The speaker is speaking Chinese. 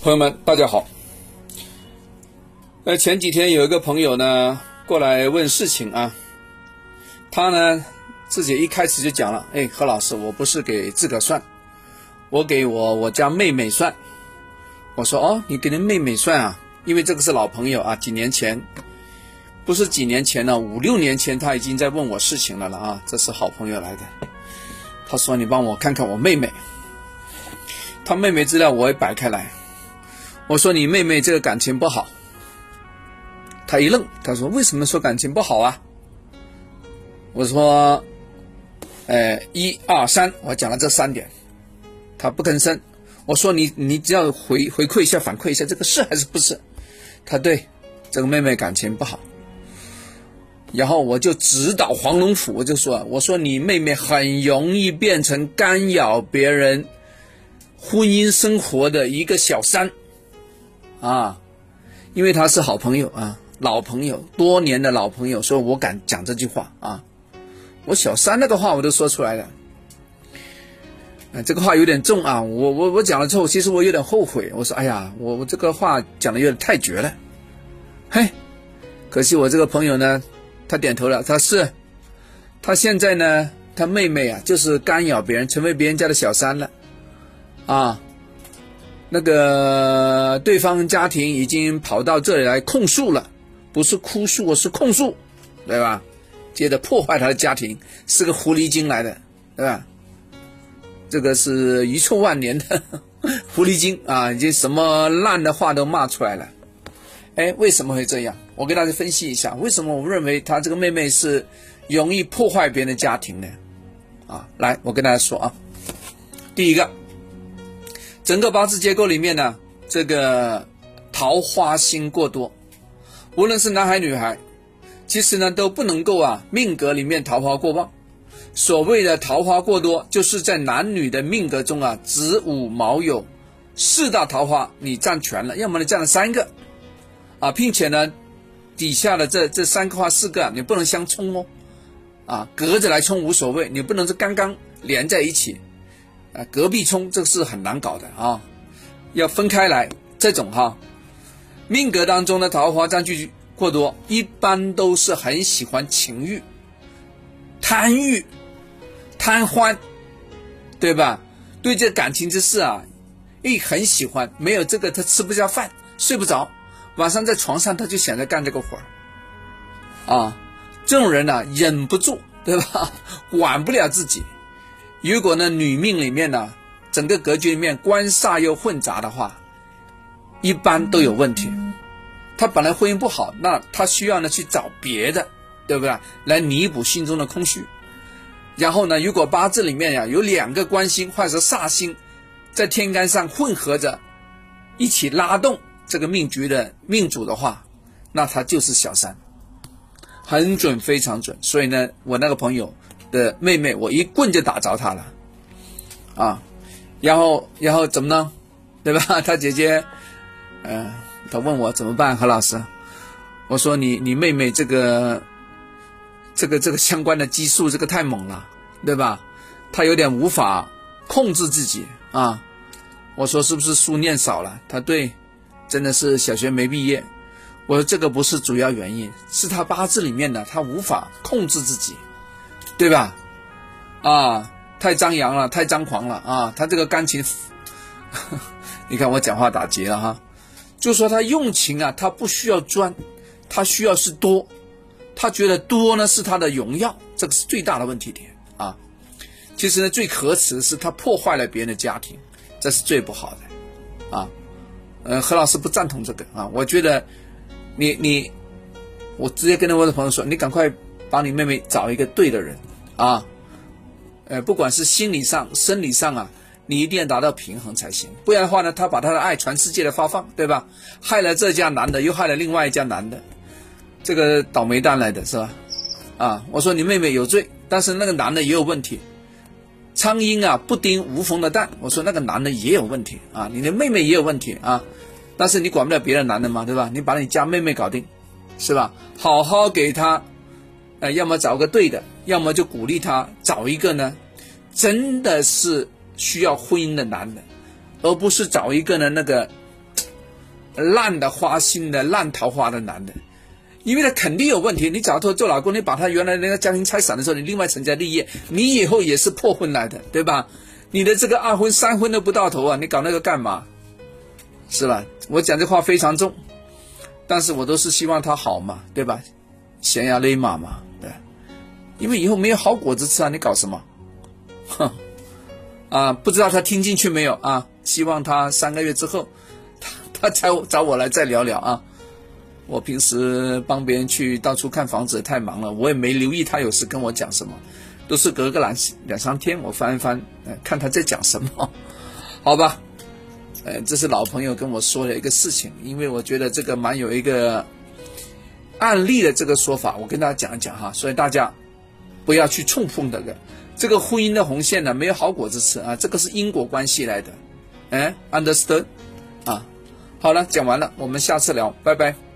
朋友们，大家好。呃，前几天有一个朋友呢过来问事情啊，他呢自己一开始就讲了，哎，何老师，我不是给自个算，我给我我家妹妹算。我说哦，你给你妹妹算啊？因为这个是老朋友啊，几年前，不是几年前了，五六年前他已经在问我事情了了啊，这是好朋友来的。他说你帮我看看我妹妹，他妹妹资料我也摆开来。我说你妹妹这个感情不好，他一愣，他说为什么说感情不好啊？我说，呃，一二三，我讲了这三点，他不吭声。我说你你只要回回馈一下，反馈一下，这个是还是不是？他对这个妹妹感情不好，然后我就指导黄龙府，我就说，我说你妹妹很容易变成干扰别人婚姻生活的一个小三。啊，因为他是好朋友啊，老朋友，多年的老朋友，所以我敢讲这句话啊。我小三那个话我都说出来了，啊，这个话有点重啊。我我我讲了之后，其实我有点后悔。我说，哎呀，我我这个话讲的有点太绝了，嘿，可惜我这个朋友呢，他点头了，他是，他现在呢，他妹妹啊，就是干扰别人，成为别人家的小三了，啊。那个对方家庭已经跑到这里来控诉了，不是哭诉，是控诉，对吧？接着破坏他的家庭，是个狐狸精来的，对吧？这个是遗臭万年的狐狸精啊，已经什么烂的话都骂出来了。哎，为什么会这样？我给大家分析一下，为什么我认为他这个妹妹是容易破坏别人的家庭呢？啊，来，我跟大家说啊，第一个。整个八字结构里面呢，这个桃花星过多，无论是男孩女孩，其实呢都不能够啊命格里面桃花过旺。所谓的桃花过多，就是在男女的命格中啊，子午卯酉四大桃花你占全了，要么你占了三个，啊，并且呢底下的这这三个花四个你不能相冲哦，啊隔着来冲无所谓，你不能是刚刚连在一起。啊，隔壁冲这个是很难搞的啊，要分开来。这种哈，命格当中的桃花占据过多，一般都是很喜欢情欲、贪欲、贪欢，对吧？对这感情之事啊，一很喜欢，没有这个他吃不下饭，睡不着，晚上在床上他就想着干这个活儿，啊，这种人呢，忍不住，对吧？管不了自己。如果呢，女命里面呢，整个格局里面官煞又混杂的话，一般都有问题。她本来婚姻不好，那她需要呢去找别的，对不对？来弥补心中的空虚。然后呢，如果八字里面呀有两个官星或者煞星在天干上混合着一起拉动这个命局的命主的话，那他就是小三，很准，非常准。所以呢，我那个朋友。的妹妹，我一棍就打着她了，啊，然后然后怎么呢？对吧？她姐姐，嗯，她问我怎么办？何老师，我说你你妹妹这个这个这个相关的激素这个太猛了，对吧？她有点无法控制自己啊。我说是不是书念少了？她对，真的是小学没毕业。我说这个不是主要原因，是她八字里面的她无法控制自己。对吧？啊，太张扬了，太张狂了啊！他这个感情，你看我讲话打结了哈，就说他用情啊，他不需要专，他需要是多，他觉得多呢是他的荣耀，这个是最大的问题点啊。其实呢，最可耻的是他破坏了别人的家庭，这是最不好的啊。呃，何老师不赞同这个啊，我觉得你你，我直接跟我的朋友说，你赶快帮你妹妹找一个对的人。啊，呃，不管是心理上、生理上啊，你一定要达到平衡才行。不然的话呢，他把他的爱全世界的发放，对吧？害了这家男的，又害了另外一家男的，这个倒霉蛋来的是吧？啊，我说你妹妹有罪，但是那个男的也有问题。苍蝇啊，不叮无缝的蛋。我说那个男的也有问题啊，你的妹妹也有问题啊，但是你管不了别的男的嘛，对吧？你把你家妹妹搞定，是吧？好好给他。呃，要么找个对的，要么就鼓励他找一个呢，真的是需要婚姻的男的，而不是找一个呢那个烂的花心的烂桃花的男的，因为他肯定有问题。你找他做老公，你把他原来那个家庭拆散的时候，你另外成家立业，你以后也是破婚来的，对吧？你的这个二婚三婚都不到头啊，你搞那个干嘛？是吧？我讲这话非常重，但是我都是希望他好嘛，对吧？悬崖勒马嘛，对，因为以后没有好果子吃啊，你搞什么？哼，啊，不知道他听进去没有啊？希望他三个月之后，他他找找我来再聊聊啊。我平时帮别人去到处看房子太忙了，我也没留意他有事跟我讲什么，都是隔个两两三天我翻一翻，看他在讲什么，好吧？呃，这是老朋友跟我说的一个事情，因为我觉得这个蛮有一个案例的这个说法，我跟大家讲一讲哈，所以大家不要去触碰这个这个婚姻的红线呢，没有好果子吃啊，这个是因果关系来的。哎，understood，啊，好了，讲完了，我们下次聊，拜拜。